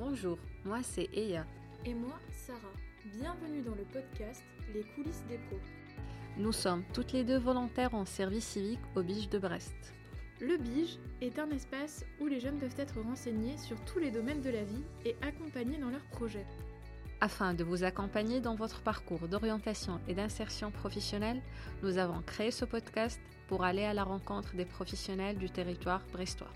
Bonjour, moi c'est Eya. Et moi, Sarah. Bienvenue dans le podcast Les coulisses des pros. Nous sommes toutes les deux volontaires en service civique au Bige de Brest. Le BIGE est un espace où les jeunes peuvent être renseignés sur tous les domaines de la vie et accompagnés dans leurs projets. Afin de vous accompagner dans votre parcours d'orientation et d'insertion professionnelle, nous avons créé ce podcast pour aller à la rencontre des professionnels du territoire brestois.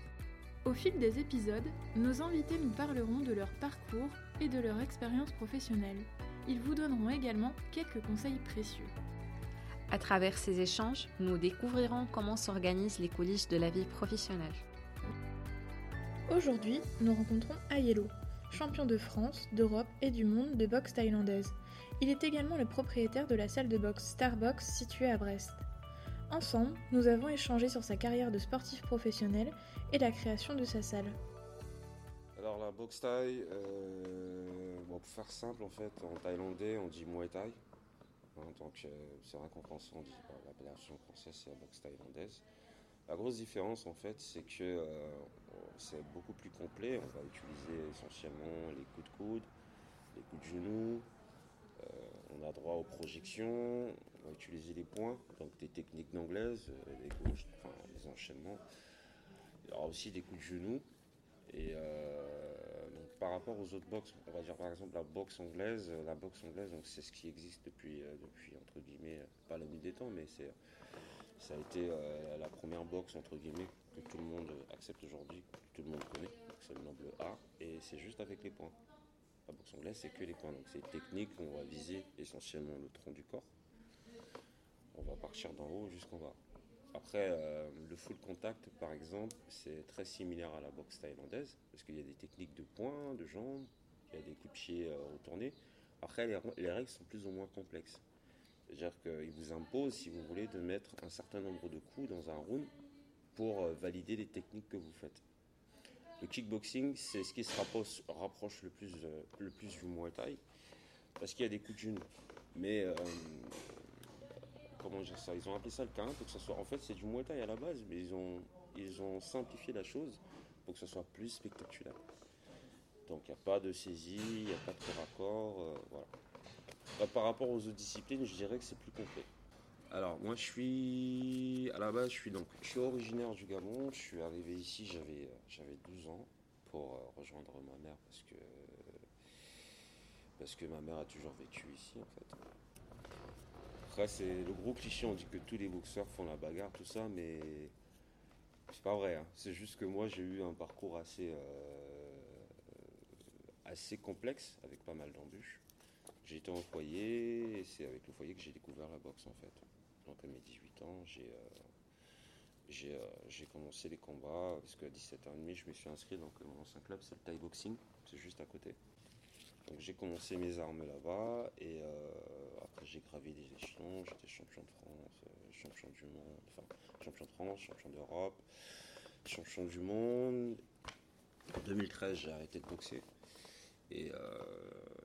Au fil des épisodes, nos invités nous parleront de leur parcours et de leur expérience professionnelle. Ils vous donneront également quelques conseils précieux. À travers ces échanges, nous découvrirons comment s'organisent les coulisses de la vie professionnelle. Aujourd'hui, nous rencontrons Ayelo, champion de France, d'Europe et du monde de boxe thaïlandaise. Il est également le propriétaire de la salle de boxe Starbox située à Brest. Ensemble, nous avons échangé sur sa carrière de sportif professionnel et la création de sa salle. Alors la boxe thaï, euh, pour faire simple en fait, en thaïlandais on dit muay thai. Hein, donc euh, c'est vrai qu'en français on dit bah, l'appellation française c'est la boxe thaïlandaise. La grosse différence en fait c'est que euh, c'est beaucoup plus complet. On va utiliser essentiellement les coups de coude, les coups de genoux. Euh, on a droit aux projections, on va utiliser les points, donc des techniques d'anglaise, les gauches, enfin, les enchaînements. Il y aura aussi des coups de genoux. Et euh, par rapport aux autres boxes, on va dire par exemple la boxe anglaise, la boxe anglaise, donc c'est ce qui existe depuis, euh, depuis entre guillemets, pas la nuit des temps, mais c'est, ça a été euh, la première boxe entre guillemets que tout le monde accepte aujourd'hui, que tout le monde connaît. C'est le noble A, et c'est juste avec les points. La boxe anglaise, c'est que les points, donc c'est technique, on va viser essentiellement le tronc du corps. On va partir d'en haut jusqu'en bas. Après, euh, le full contact, par exemple, c'est très similaire à la boxe thaïlandaise, parce qu'il y a des techniques de points, de jambes, il y a des coups de pied euh, retournés. Après, les, les, règles sont plus ou moins complexes. C'est-à-dire qu'ils vous imposent, si vous voulez, de mettre un certain nombre de coups dans un round pour euh, valider les techniques que vous faites. Le kickboxing, c'est ce qui se rapproche, le, plus, du Muay Thai, parce qu'il y a des coups de genoux. Mais comment dire ça Ils ont appelé ça le quinte pour que ça soit. En fait, c'est du Muay à la base, mais ils ont, simplifié la chose pour que ce soit plus spectaculaire. Donc, il n'y a pas de saisie, il n'y a pas de raccord. Euh. Bah, par rapport aux autres disciplines, je dirais que c'est plus complet. Alors, moi, je suis. À la base, je suis, donc, je suis originaire du Gabon. Je suis arrivé ici, j'avais, j'avais 12 ans pour rejoindre ma mère parce que. Parce que ma mère a toujours vécu ici, en fait. Après, c'est le gros cliché, on dit que tous les boxeurs font la bagarre, tout ça, mais c'est pas vrai. Hein. C'est juste que moi, j'ai eu un parcours assez, euh, assez complexe, avec pas mal d'embûches. J'ai été en foyer, et c'est avec le foyer que j'ai découvert la boxe, en fait. Donc, à mes 18 ans, j'ai euh, j'ai commencé les combats, parce qu'à 17 ans et demi, je me suis inscrit dans mon club, c'est le Thai Boxing, c'est juste à côté. Donc j'ai commencé mes armes là-bas et euh, j'ai gravi des échelons, j'étais champion de France, euh, champion du monde, enfin champion de France, champion d'Europe, champion du monde. En 2013 j'ai arrêté de boxer et, euh,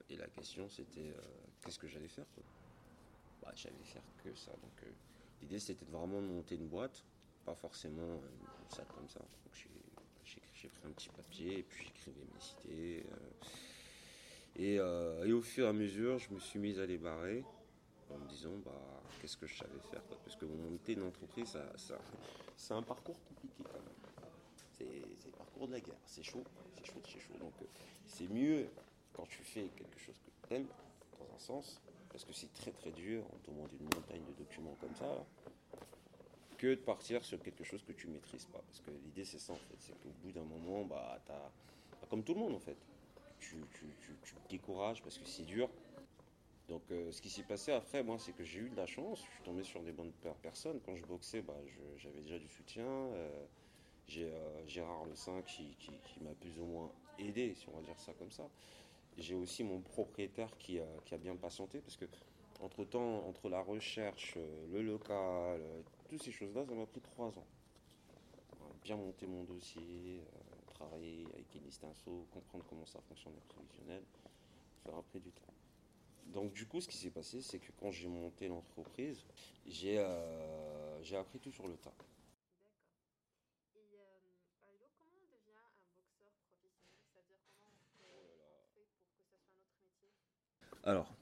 et la question c'était euh, qu'est-ce que j'allais faire quoi? Bah, j'allais faire que ça. Donc l'idée c'était vraiment de monter une boîte, pas forcément une salle comme ça. Donc j'ai pris un petit papier et puis j'écrivais mes idées. Et, et, au fur et à mesure, je me suis mis à les barrer en me disant bah, qu'est-ce que je savais faire. Quoi. Parce que monter une entreprise, ça, c'est un parcours compliqué quand même. C'est, le parcours de la guerre. C'est chaud, c'est chaud, c'est chaud. Donc euh, c'est mieux quand tu fais quelque chose que tu aimes, dans un sens, parce que c'est très très dur, on te demande une montagne de documents comme ça, que de partir sur quelque chose que tu maîtrises pas. Parce que l'idée c'est ça en fait, c'est qu'au bout d'un moment, bah, t'as, comme tout le monde en fait, tu, tu, te décourages parce que c'est dur. Donc euh, ce qui s'est passé après, moi, c'est que j'ai eu de la chance, je suis tombé sur des bonnes personnes. Quand je boxais, bah, j'avais déjà du soutien. Euh, j'ai euh, Gérard Le Saint qui, m'a plus ou moins aidé, si on va dire ça comme ça. J'ai aussi mon propriétaire qui, a bien patienté parce que entre temps, entre la recherche, le local, toutes ces choses-là, ça m'a pris trois ans. Bien monter mon dossier, travailler avec une liste inso, comprendre comment ça fonctionne le prévisionnel, ça a pris du temps. Donc du coup, ce qui s'est passé, c'est que quand j'ai monté l'entreprise, j'ai euh, appris tout sur le tas. D'accord. Et euh, alors, comment on devient un boxeur professionnel? C'est-à-dire comment on fait Alors,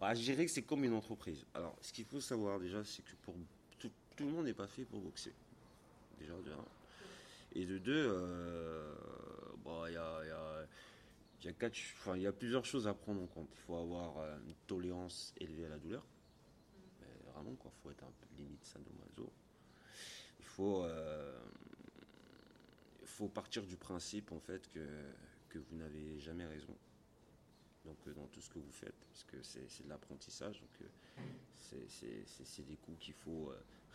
bah, je dirais que c'est comme une entreprise. Alors, ce qu'il faut savoir déjà, c'est que pour tout, tout le monde n'est pas fait pour boxer. Déjà, de un. Et de deux, euh, bah, il y a, y a- il y a quatre- enfin, il y a plusieurs choses à prendre en compte. Il faut avoir euh, une tolérance élevée à la douleur. Mais vraiment, quoi. Il faut être un peu limite sadomaso. Il faut, euh, il faut partir du principe, en fait, que, que vous n'avez jamais raison. Donc, euh, dans tout ce que vous faites, parce que c'est de l'apprentissage. Donc, euh, c'est- des coups qu'il faut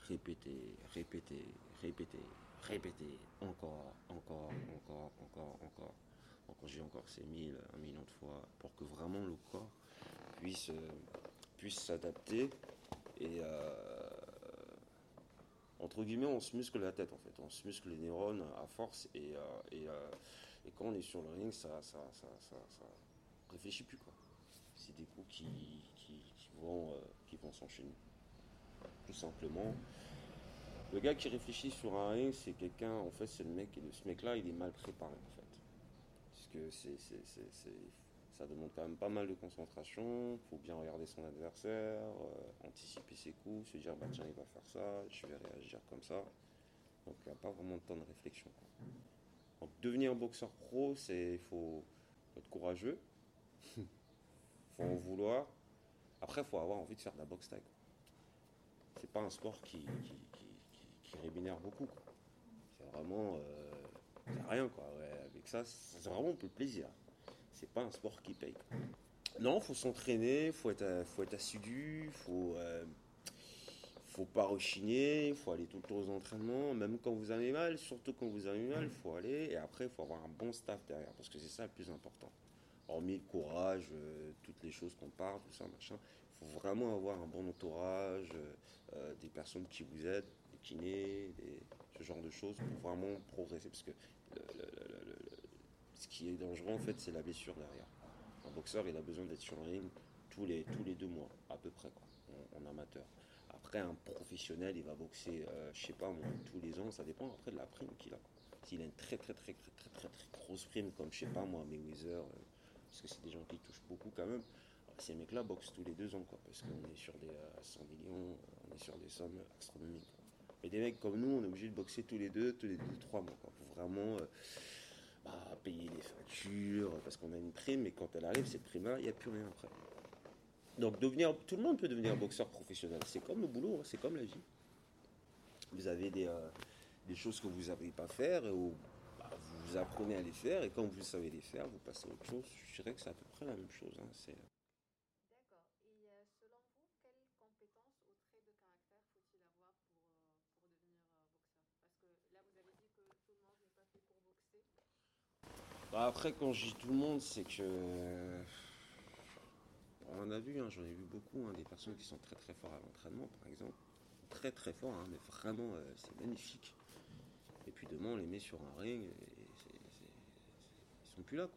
répéter, répéter, répéter, répéter, encore, encore, encore, encore, encore. Encore ces mille, un million de fois, pour que vraiment le corps puisse, euh, puisse s'adapter et euh, entre guillemets, on se muscle la tête en fait, on se muscle les neurones à force et, euh, et, quand on est sur le ring, ça, ça, ça, ça, ça réfléchit plus quoi. C'est des coups qui, qui, qui vont, qui vont s'enchaîner. Tout simplement. Le gars qui réfléchit sur un ring, c'est quelqu'un, en fait, c'est le mec, et ce mec-là, il est mal préparé en fait. Que ça demande quand même pas mal de concentration, il faut bien regarder son adversaire, euh, anticiper ses coups, se dire, bah tiens, il va faire ça, je vais réagir comme ça. Donc il n'y a pas vraiment de temps de réflexion. Donc devenir boxeur pro, c'est il faut être courageux, faut en vouloir. Après, il faut avoir envie de faire de la boxe quoi. C'est pas un sport qui, qui, rémunère beaucoup. C'est vraiment. euh, rien quoi. Avec ça, c'est vraiment pour le plaisir. C'est pas un sport qui paye. quoi. Non, faut s'entraîner, faut être, euh, faut être assidu, faut, euh, faut pas rechigner, faut aller tout le temps aux entraînements, même quand vous avez mal, surtout quand vous avez mal, faut aller. Et après, faut avoir un bon staff derrière, parce que c'est ça le plus important. Hormis le courage, euh, toutes les choses qu'on parle, tout ça, machin, il faut vraiment avoir un bon entourage, des personnes qui vous aident, des kinés, des- genre de choses pour vraiment progresser. Parce que ce qui est dangereux, en fait, c'est la blessure derrière. Un boxeur, il a besoin d'être sur le ring tous les, tous les deux mois, à peu près, en, amateur. Après, un professionnel, il va boxer, euh, je sais pas, moi, tous les ans, ça dépend après de la prime qu'il a. S'il a une très, très, très, très, très, très, très grosse prime, comme, je sais pas, moi, Mayweather, euh, parce que c'est des gens qui touchent beaucoup quand même, alors, ces mecs-là boxent tous les deux ans, quoi, parce qu'on est sur des euh, 100 millions, on est sur des sommes astronomiques. Mais des mecs comme nous, on est obligé de boxer tous les deux, tous les deux, trois mois, pour vraiment euh, bah, payer les factures, parce qu'on a une prime, mais quand elle arrive, cette prime-là, il n'y a plus rien après. Donc devenir, tout le monde peut devenir boxeur professionnel. C'est comme le boulot, hein, c'est comme la vie. Vous avez des, euh, choses que vous ne savez pas faire, et bah, vous apprenez à les faire, et quand vous savez les faire, vous passez à autre chose. Je dirais que c'est à peu près la même chose. hein, c'est- D'accord. Et euh, selon vous, quelles compétences ou traits de caractère faut-il avoir pour, euh, pour devenir euh, boxeur Parce que là, vous avez dit que tout le monde n'est pas fait pour boxer. Bah, après, quand je dis tout le monde, c'est que. On en a vu, hein, j'en ai vu beaucoup, hein, des personnes qui sont très très forts à l'entraînement, par exemple. Très très forts, hein, mais vraiment, euh, c'est magnifique. Et puis demain, on les met sur un ring, et c'est- c'est- ils sont plus là,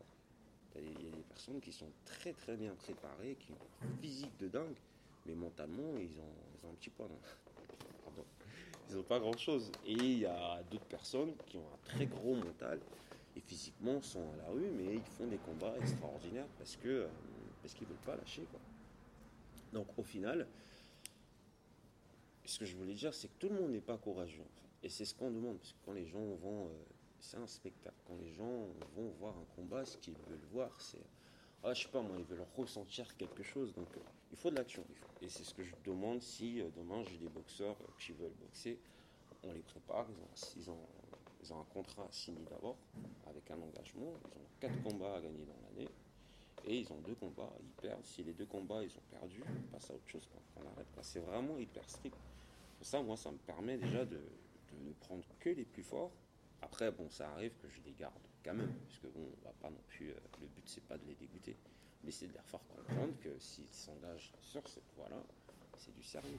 Il y a des personnes qui sont très très bien préparées, qui ont un physique de dingue, mais mentalement, ils ont, un petit poids. Pardon. Ils n'ont pas grand chose. Et il y a d'autres personnes qui ont un très gros mental physiquement sont à la rue, mais ils font des combats extraordinaires parce que euh, parce qu'ils veulent pas lâcher quoi. Donc au final, ce que je voulais dire, c'est que tout le monde n'est pas courageux et c'est ce qu'on demande parce que quand les gens vont, euh, c'est un spectacle. Quand les gens vont voir un combat, ce qu'ils veulent voir, c'est ah, je sais pas moi, ils veulent ressentir quelque chose. Donc euh, il faut de l'action. Et c'est ce que je demande si demain j'ai des boxeurs qui veulent boxer, on les prépare, ils ont, ils ont un contrat signé d'abord, avec un engagement, ils ont quatre combats à gagner dans l'année, et ils ont deux combats, ils perdent. Si les deux combats ils ont perdu, on passe à autre chose, quoi. on arrête. C'est vraiment hyper strict. Ça, moi, ça me permet déjà de, ne prendre que les plus forts. Après, bon, ça arrive que je les garde quand même, puisque bon, on va pas non plus. euh, le but, c'est pas de les dégoûter, mais c'est de leur faire comprendre que s'ils s'engagent sur cette voie-là, c'est du sérieux.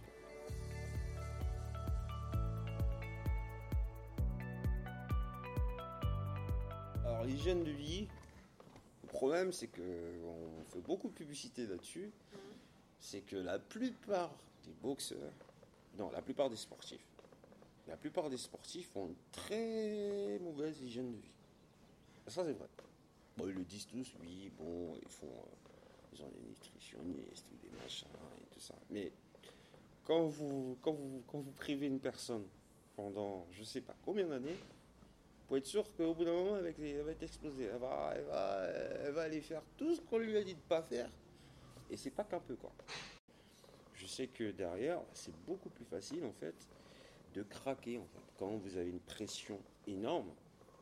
Alors, l'hygiène de vie, le problème, c'est que on fait beaucoup de publicité là-dessus. C'est que la plupart des boxeurs, non, la plupart des sportifs, la plupart des sportifs ont une très mauvaise hygiène de vie. Ça, c'est vrai. Bon, ils le disent tous, oui, bon, ils font. Euh, ils ont des nutritionnistes ou des machins et tout ça. Mais quand vous, quand vous, quand vous privez une personne pendant je sais pas combien d'années, pour être sûr qu'au bout d'un moment, elle va être explosée. Elle va, elle, va, elle va aller faire tout ce qu'on lui a dit de pas faire. Et c'est pas qu'un peu, quoi. Je sais que derrière, c'est beaucoup plus facile, en fait, de craquer. Quand vous avez une pression énorme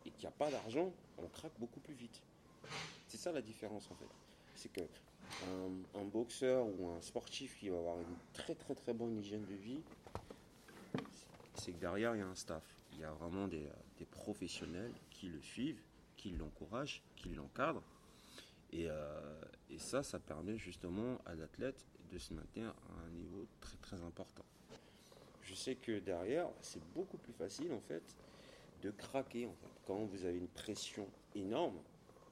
et qu'il n'y a pas d'argent, on craque beaucoup plus vite. C'est ça la différence, en fait. C'est que un, boxeur ou un sportif qui va avoir une très très très bonne hygiène de vie, c'est que derrière il y a un staff. Il y a vraiment des, professionnels qui le suivent, qui l'encouragent, qui l'encadrent. Et, euh, et, ça, ça permet justement à l'athlète de se maintenir à un niveau très très important. Je sais que derrière, c'est beaucoup plus facile en fait de craquer. Quand vous avez une pression énorme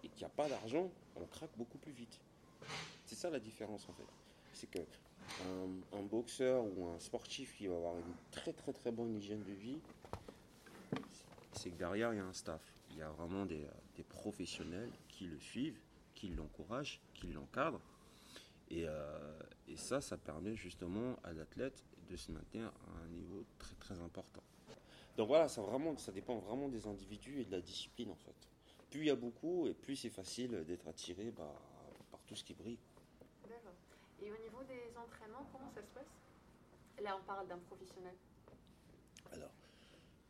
et qu'il n'y a pas d'argent, on craque beaucoup plus vite. C'est ça la différence en fait. C'est que un, boxeur ou un sportif qui va avoir une très très très bonne hygiène de vie, c'est que derrière il y a un staff. Il y a vraiment des, professionnels qui le suivent, qui l'encouragent, qui l'encadrent. Et, euh, et, ça, ça permet justement à l'athlète de se maintenir à un niveau très très important. Donc voilà, ça, vraiment, ça dépend vraiment des individus et de la discipline en fait. Plus il y a beaucoup et plus c'est facile d'être attiré bah, par tout ce qui brille. D'accord. Et au niveau des entraînements, comment ça se passe? Là, on parle d'un professionnel. Alors,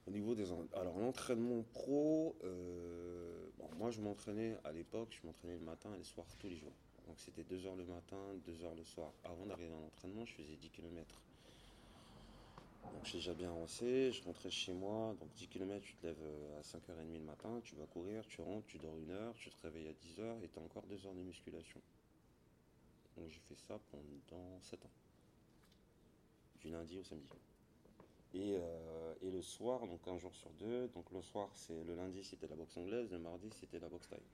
au niveau des alors l'entraînement pro, euh, moi je m'entraînais à l'époque, je m'entraînais le matin et le soir tous les jours. Donc c'était 2 heures le matin, 2 heures le soir. Avant d'arriver à l'entraînement, je faisais 10 km. Donc j'ai déjà bien avancé, je rentrais chez moi, donc 10 km, tu te lèves euh, à 5h30 le matin, tu vas courir, tu rentres, tu dors une heure, tu te réveilles à 10h et tu as encore 2 heures de musculation. Donc j'ai fait ça pendant 7 ans. Du lundi au samedi. Et, euh, et, le soir, donc un jour sur deux, donc le soir, c'est le lundi c'était la boxe anglaise, le mardi c'était la boxe taille.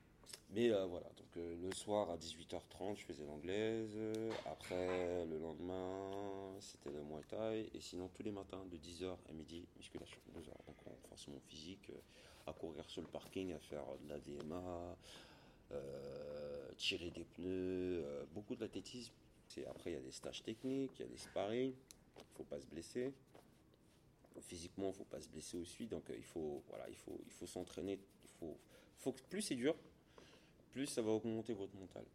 Mais euh, voilà, donc euh, le soir à 18h30, je faisais l'anglaise. Après, le lendemain, c'était le muay thai. Et sinon, tous les matins, de 10h à midi, musculation, 2 heures. Donc, on force mon physique à courir sur le parking, à faire de la DMA, tirer des pneus, beaucoup de l'athlétisme. Après, il y a des stages techniques, il y a des sparring. Il ne faut pas se blesser physiquement, il ne faut pas se blesser aussi. Donc il faut, voilà, il faut, il faut s'entraîner. Il faut, plus c'est dur, plus ça va augmenter votre mental.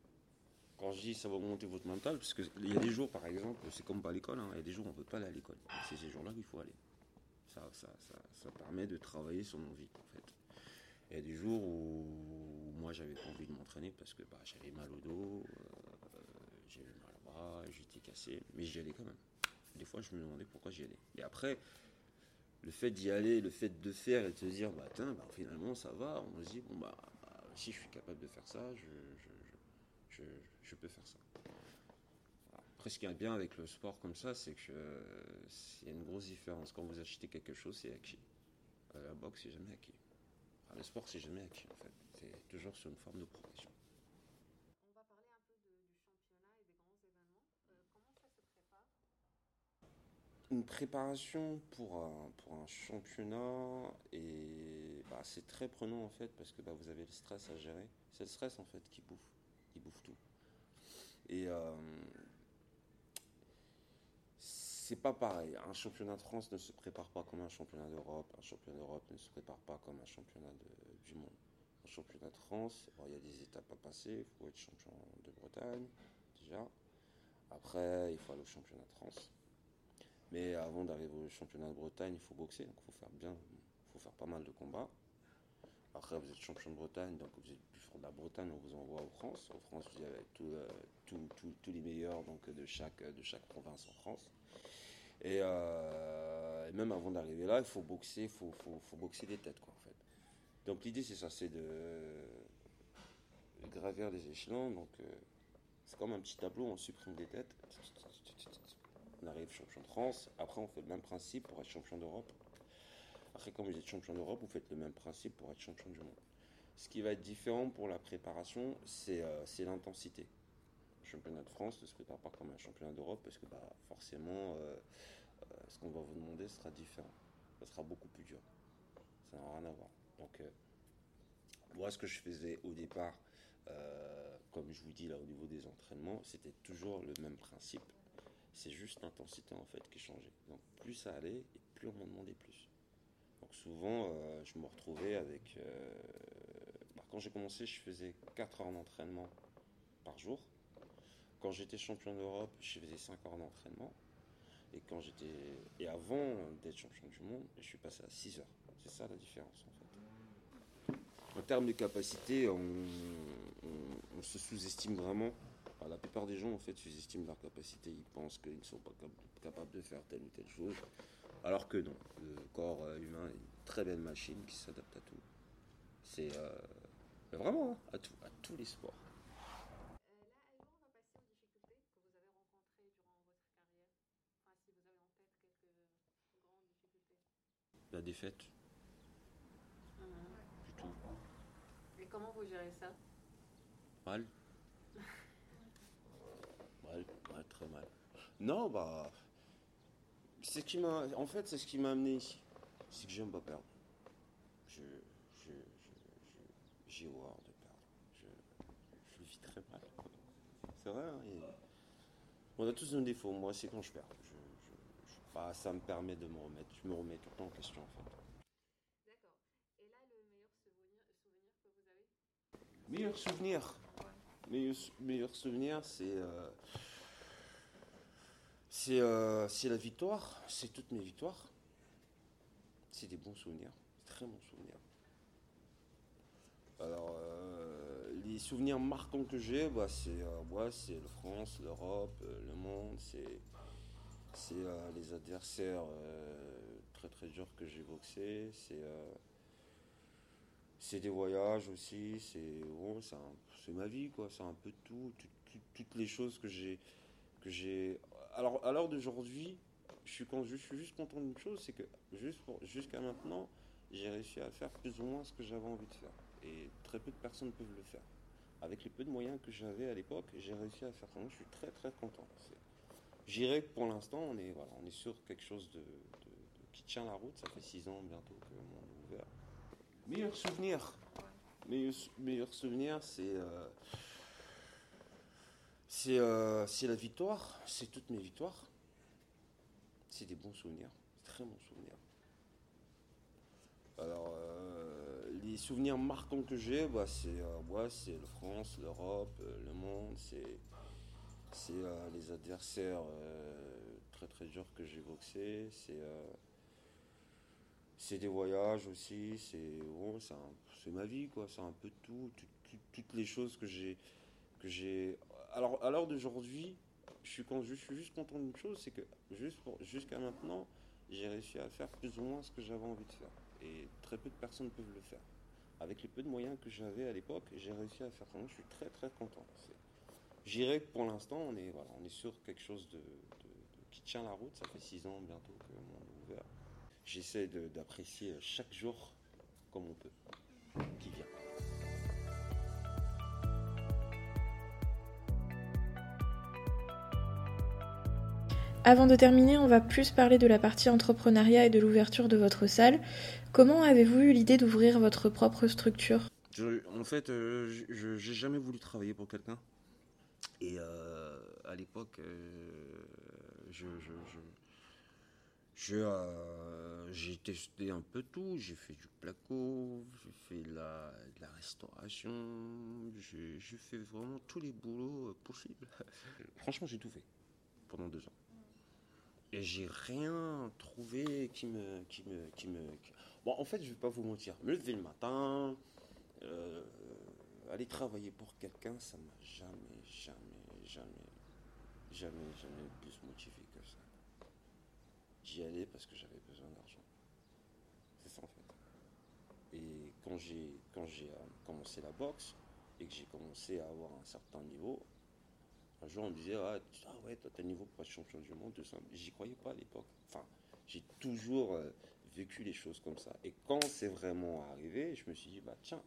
Quand je dis ça va augmenter votre mental, parce qu'il y a des jours, par exemple, c'est comme pas à l'école, hein, il y a des jours où on ne veut pas aller à l'école. C'est ces jours-là qu'il faut aller. Ça, ça, ça, ça, permet de travailler son envie, en fait. Il y a des jours où moi j'avais pas envie de m'entraîner parce que bah, j'avais mal au dos, euh, j'avais mal au bras, j'étais cassé, mais j'y allais quand même. Des fois je me demandais pourquoi j'y allais. Et après, le fait d'y aller, le fait de faire et de se dire, bah, bah, finalement ça va, on se dit, bon, bah, si je suis capable de faire ça, je, peux faire ça. Après, ce qui est bien avec le sport comme ça, c'est qu'il y a une grosse différence. Quand vous achetez quelque chose, c'est acquis. Euh, la boxe, c'est jamais acquis. le sport, c'est jamais acquis, en fait. C'est toujours sur une forme de progression. Une préparation pour un, pour un championnat et bah, c'est très prenant en fait parce que bah, vous avez le stress à gérer. C'est le stress en fait qui bouffe, qui bouffe tout. Et euh, c'est pas pareil. Un championnat de France ne se prépare pas comme un championnat d'Europe. Un championnat d'Europe ne se prépare pas comme un championnat du monde. Un championnat de France, il y a des étapes à passer. Il faut être champion de Bretagne déjà. Après, il faut aller au championnat de France. Mais avant d'arriver au championnat de Bretagne, il faut boxer, donc il faut faire bien, il faut faire pas mal de combats. Après, vous êtes champion de Bretagne, donc vous êtes plus fort de la Bretagne, on vous envoie en France. En France, vous avez euh, tous les meilleurs donc, de, chaque, de chaque province en France. Euh, et, même avant d'arriver là, il faut boxer, faut, faut, boxer des têtes, quoi, en fait. Donc l'idée, c'est ça, c'est de, gravir les échelons. Donc euh, c'est comme un petit tableau, on supprime des têtes on arrive champion de France. Après, on fait le même principe pour être champion d'Europe. Après, quand vous êtes champion d'Europe, vous faites le même principe pour être champion du monde. Ce qui va être différent pour la préparation, c'est euh, l'intensité. Le championnat de France ne se prépare pas comme un championnat d'Europe parce que bah, forcément, euh, euh, ce qu'on va vous demander sera différent. Ça sera beaucoup plus dur. Ça n'a rien à voir. Donc, moi, ce que je faisais au départ, comme je vous dis là au niveau des entraînements, c'était toujours le même principe. C'est juste l'intensité en fait qui changeait. Donc plus ça allait plus on m'en demandait plus. Donc souvent, euh, je me retrouvais avec. Euh, bah, quand j'ai commencé, je faisais 4 heures d'entraînement par jour. Quand j'étais champion d'Europe, je faisais 5 heures d'entraînement. Et quand j'étais et avant d'être champion du monde, je suis passé à 6 heures. C'est ça la différence en fait. En termes de capacité, on se sous-estime vraiment. La plupart des gens en fait sous-estiment leur capacité. Ils pensent qu'ils ne sont pas cap- capables de faire telle ou telle chose. Alors que non, le corps euh, humain est une très belle machine qui s'adapte à tout. C'est euh, vraiment hein, à, tout, à tous les sports. difficultés. La défaite, du tout. Et comment vous gérez ça? Mal, mal. Non, bah. C'est ce qui m'a. En fait, c'est ce qui m'a amené ici. C'est que j'aime pas perdre. Je. je, j'ai horreur de perdre. Je, je le vis très mal. C'est vrai, hein, et On a tous un défaut. Moi, c'est quand je perds. Je, je- je- bah, ça me permet de me remettre. Je me remets tout le temps en question, en fait. D'accord. Et là, le meilleur souvenir, souvenir que vous avez? Meilleur souvenir? Meilleur, meilleur souvenir, c'est. euh, c'est euh, c'est la victoire. C'est toutes mes victoires. C'est des bons souvenirs. Très bons souvenirs. Alors, euh, les souvenirs marquants que j'ai, bah, c'est euh, la France, l'Europe, le monde, c'est les adversaires très très durs que j'ai boxés, c'est des voyages aussi, c'est ma vie c'est un peu tout, tout- tout- toutes les choses que j'ai. Alors à l'heure d'aujourd'hui, je suis con- je suis juste content d'une chose, c'est que juste jusqu'à maintenant, j'ai réussi à faire plus ou moins ce que j'avais envie de faire, et très peu de personnes peuvent le faire. Avec les peu de moyens que j'avais à l'époque, j'ai réussi à faire ça. Donc, je suis très très content. J'irai que pour l'instant, on est voilà, on est sur quelque chose de, de- de- qui tient la route. Ça fait six ans bientôt que est ouvert. Meilleur souvenir. Meilleur, meilleur souvenir, c'est euh, c'est euh, c'est la victoire. C'est toutes mes victoires. C'est des bons souvenirs, très bons souvenirs. Alors, euh, les souvenirs marquants que j'ai, bah, c'est euh, la France, l'Europe, le monde, c'est les adversaires très très durs que j'ai boxés, c'est des voyages aussi, c'est bon, ma vie c'est un peu tout, tout- tout- toutes les choses que j'ai. Alors à l'heure d'aujourd'hui, je suis juste content d'une chose, c'est que jusqu'à maintenant, j'ai réussi à faire plus ou moins ce que j'avais envie de faire, et très peu de personnes peuvent le faire. Avec les peu de moyens que j'avais à l'époque, j'ai réussi à faire ça. Je suis très très content. J'irai que pour l'instant, on est, voilà, on est sur quelque chose de, qui tient la route. Ça fait six ans bientôt que est ouvert. J'essaie d'apprécier chaque jour comme on peut, qui vient. Avant de terminer, on va plus parler de la partie entrepreneuriat et de l'ouverture de votre salle. Comment avez-vous eu l'idée d'ouvrir votre propre structure? En fait, euh, je- j'ai jamais voulu travailler pour quelqu'un. Et euh, à l'époque, euh, j'ai testé un peu tout. J'ai fait du placo, j'ai fait de la, de la restauration, j'ai fait vraiment tous les boulots possibles. Franchement, j'ai tout fait pendant deux ans. Et j'ai rien trouvé qui me, qui me, qui me. Bon, en fait, je vais pas vous mentir. Me lever le matin, euh, aller travailler pour quelqu'un, ça m'a jamais, jamais, jamais, jamais, jamais plus motivé que ça. J'y allais parce que j'avais besoin d'argent. C'est ça en fait. Et quand j'ai quand j'ai euh, commencé la boxe et que j'ai commencé à avoir un certain niveau, un jour on me disait ah, ah ouais toi t'as niveau pour être champion du monde tout ça. J'y croyais pas à l'époque. Enfin j'ai toujours euh, vécu les choses comme ça. Et quand c'est vraiment arrivé, je me suis dit bah tiens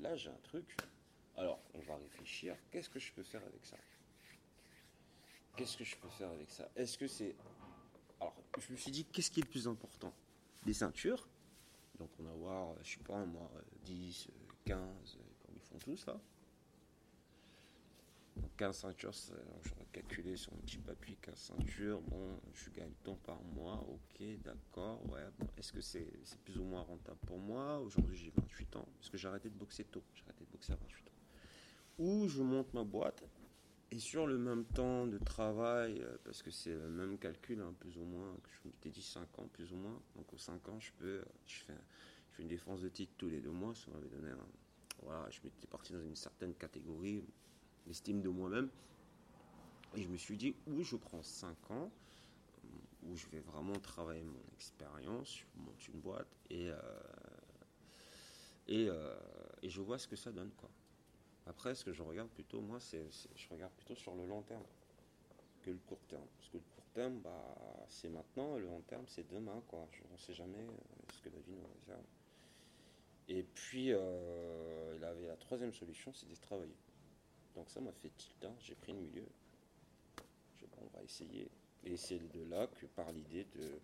là j'ai un truc. Alors on va réfléchir. Qu'est-ce que je peux faire avec ça? Qu'est-ce que je peux faire avec ça? Est-ce que c'est alors, je me suis dit, qu'est-ce qui est le plus important? Des ceintures. Donc, on va avoir, je sais pas, moi, 10, euh, 15, euh, comme ils font tous là. 15 ceintures, j'aurais calculé sur mon petit papier 15 ceintures. Bon, je gagne tant par mois, ok, d'accord. Ouais, bon, est-ce que c'est plus ou moins rentable pour moi? Aujourd'hui, j'ai 28 ans, parce que j'ai arrêté de boxer tôt? J'ai arrêté de boxer à 28 ans. Ou je monte ma boîte, et sur le même temps de travail, euh, parce que c'est le même calcul, hein, plus ou moins, que je m'étais dit 5 ans, plus ou moins. Donc aux 5 ans, je peux, je fais, je fais une défense de titre tous les deux mois. Ça m'avait donné un, voilà, je m'étais parti dans une certaine catégorie, l'estime de moi-même. Et je me suis dit, où je prends 5 ans, où je vais vraiment travailler mon expérience, je monte une boîte et, euh, euh, et je vois ce que ça donne. Quoi. Après, ce que je regarde plutôt, moi, c'est, je regarde plutôt sur le long terme que le court terme. Parce que le court terme, bah, c'est maintenant, le long terme, c'est demain. Quoi. on ne sait jamais euh, ce que la vie nous réserve. Et puis, il avait la troisième solution, c'était de travailler. Donc ça m'a fait tilt, hein. j'ai pris le milieu. On va essayer. Et c'est de là que par l'idée de...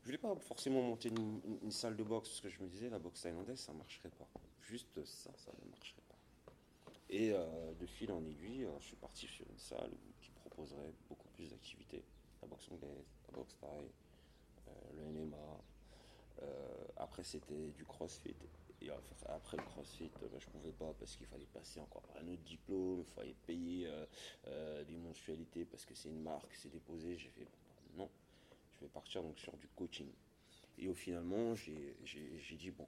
Je voulais pas forcément monter une, une, salle de boxe, parce que je me disais, la boxe thaïlandaise, ça ne marcherait pas. Juste ça, ça ne marcherait pas. Et euh, de fil en aiguille, euh, je suis parti sur une salle qui proposerait beaucoup plus d'activités. La boxe anglaise, la boxe thaï, euh, le MMA. Après, c'était du crossfit. Après le crossfit, ben, je ne pouvais pas parce qu'il fallait passer encore par un autre diplôme, il fallait payer des mensualités parce que c'est une marque, c'est déposé. J'ai fait non, je vais partir donc sur du coaching. Et au finalement, j'ai dit bon,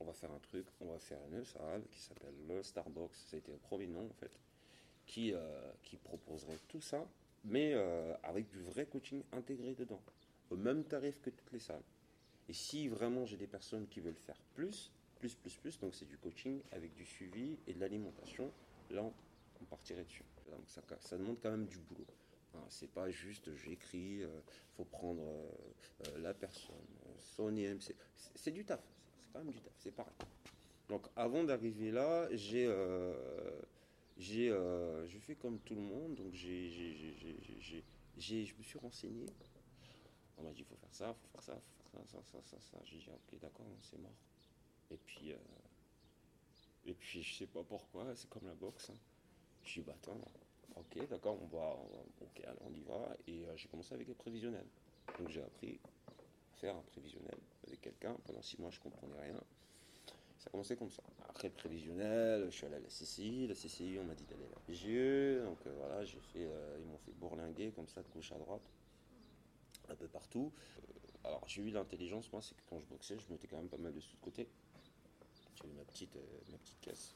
on va faire un truc, on va faire une salle qui s'appelle le Starbucks, ça a été le premier nom en fait, qui, euh, proposerait tout ça, mais euh, avec du vrai coaching intégré dedans, au même tarif que toutes les salles. Et si vraiment j'ai des personnes qui veulent faire plus, plus, plus, plus, donc c'est du coaching avec du suivi et de l'alimentation, là on, partirait dessus. Donc ça, demande quand même du boulot. c'est pas juste j'écris, euh, faut prendre la personne, son IMC. C'est du taf, même du taf, c'est pareil. Donc avant d'arriver là, j'ai euh, j'ai euh, fait comme tout le monde, donc j'ai je me suis renseigné. M'a dit il faut faire ça, il faut faire ça, faut faire ça, ça, ça, ça. J'ai dit ok d'accord, c'est mort. Et puis euh, et puis je sais pas pourquoi, c'est comme la boxe. Hein. Je dit bah attends, ok d'accord, on va, ok alors on y va. Et euh, j'ai commencé avec les prévisionnels. Donc j'ai appris faire un prévisionnel avec quelqu'un. Pendant six mois, je comprenais rien. Ça a commencé comme ça. Après le prévisionnel, je suis allé à la CCI. La CCI, on m'a dit d'aller à la PGE. Donc euh, voilà, j'ai fait, euh, ils m'ont fait bourlinguer comme ça, de gauche à droite, un peu partout. Euh, alors j'ai eu l'intelligence, moi, c'est que quand je boxais, je mettais quand même pas mal de sous de côté. J'avais ma petite, ma petite caisse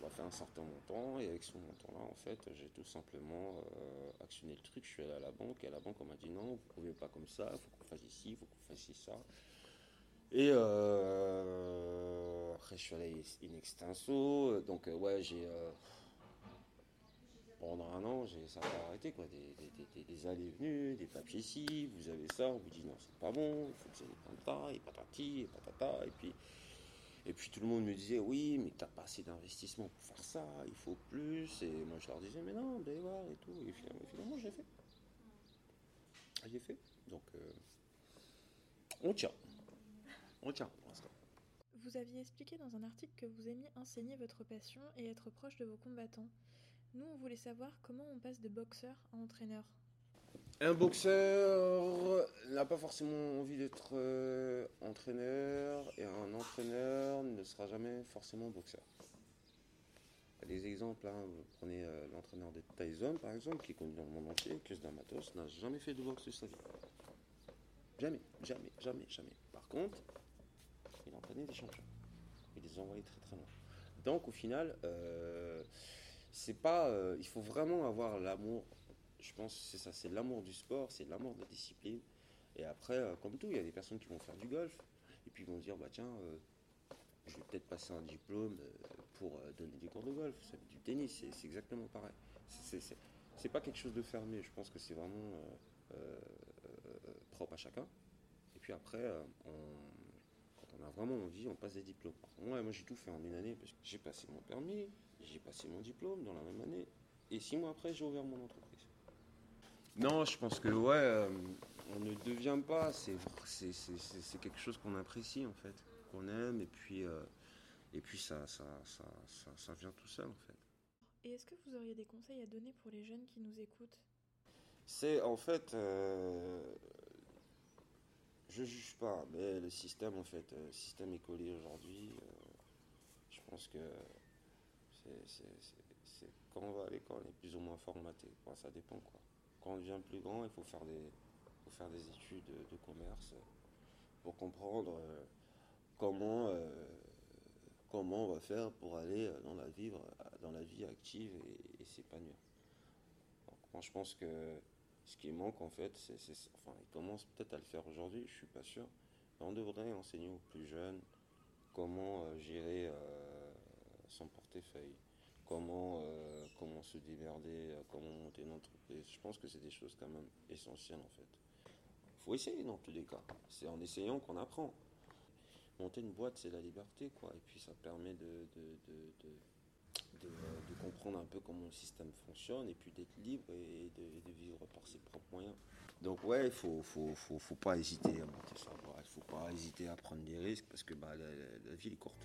ça fait un certain montant et avec ce montant-là, en fait, j'ai tout simplement euh, actionné le truc. Je suis allé à la banque et à la banque, on m'a dit non, vous ne pouvez pas comme ça, il faut qu'on fasse ici, il faut qu'on fasse ça. Et euh, après, je suis allé in extenso. Donc, euh, ouais, j'ai. Pendant un an, ça a arrêté, quoi. Des, des, allées venues, des papiers ici, vous avez ça, on vous dit non, c'est pas bon, il faut que ça comme ça, et patati, et patata, et puis. Et puis tout le monde me disait oui, mais t'as pas assez d'investissement pour faire ça, il faut plus. Et moi je leur disais mais non, vous allez voir et tout. Et finalement, j'ai fait. Ah, j'ai fait. Donc euh, on tient. On tient pour l'instant. Vous aviez expliqué dans un article que vous aimiez enseigner votre passion et être proche de vos combattants. Nous, on voulait savoir comment on passe de boxeur à entraîneur. Un boxeur n'a pas forcément envie d'être euh, entraîneur et un entraîneur ne sera jamais forcément boxeur. Des exemples, hein. vous prenez euh, l'entraîneur de Tyson par exemple, qui est connu dans le monde entier, Chris Damatos, n'a jamais fait de boxe de sa vie. Jamais, jamais, jamais, jamais. Par contre, il a des champions. Il les a envoyés très très loin. Donc au final, euh, c'est pas, il faut vraiment avoir l'amour je pense c'est ça, c'est l'amour du sport, c'est l'amour de la discipline. Et après, euh, comme tout, il y a des personnes qui vont faire du golf et puis ils vont dire bah tiens, euh, je vais peut-être passer un diplôme euh, pour donner des cours de golf. C'est du tennis, c'est exactement pareil. C'est pas quelque chose de fermé. Je pense que c'est vraiment propre à chacun. Et puis après, quand on a vraiment envie, on passe des diplômes. Moi, moi j'ai tout fait en une année parce que j'ai passé mon permis, j'ai passé mon diplôme dans la même année. Et six mois après, j'ai ouvert mon entreprise. Non, je pense que ouais, euh, on ne devient pas. C'est quelque chose qu'on apprécie en fait, qu'on aime et puis euh, et puis ça ça, ça ça, vient tout seul en fait. Et est-ce que vous auriez des conseils à donner pour les jeunes qui nous écoutent? C'est en fait, euh, je juge pas, mais le système en fait, euh, le système écolier aujourd'hui, euh, je pense que c'est quand on va à l'école, on est plus ou moins formaté. ça dépend quoi. Quand on devient plus grand, il faut faire des, faut faire des études de commerce pour comprendre comment comment on va faire pour aller dans la, vivre, dans la vie active et, s'épanouir. Moi, je pense que ce qui manque, en fait, c'est. Enfin, ils commencent peut-être à le faire aujourd'hui, je suis pas sûr. On devrait enseigner aux plus jeunes comment euh, gérer euh, son portefeuille, comment, euh, comment se démerder, comment monter une entreprise. Je pense que c'est des choses quand même essentielles, en fait. Il faut essayer dans tous les cas. C'est en essayant qu'on apprend monter une boîte, c'est la liberté, quoi. Et puis ça permet de, de, comprendre un peu comment le système fonctionne et puis d'être libre et de, vivre par ses propres moyens. Donc ouais, il faut, faut, faut, faut, pas hésiter à monter sa boîte, il faut pas hésiter à prendre des risques parce que bah, la vie est courte.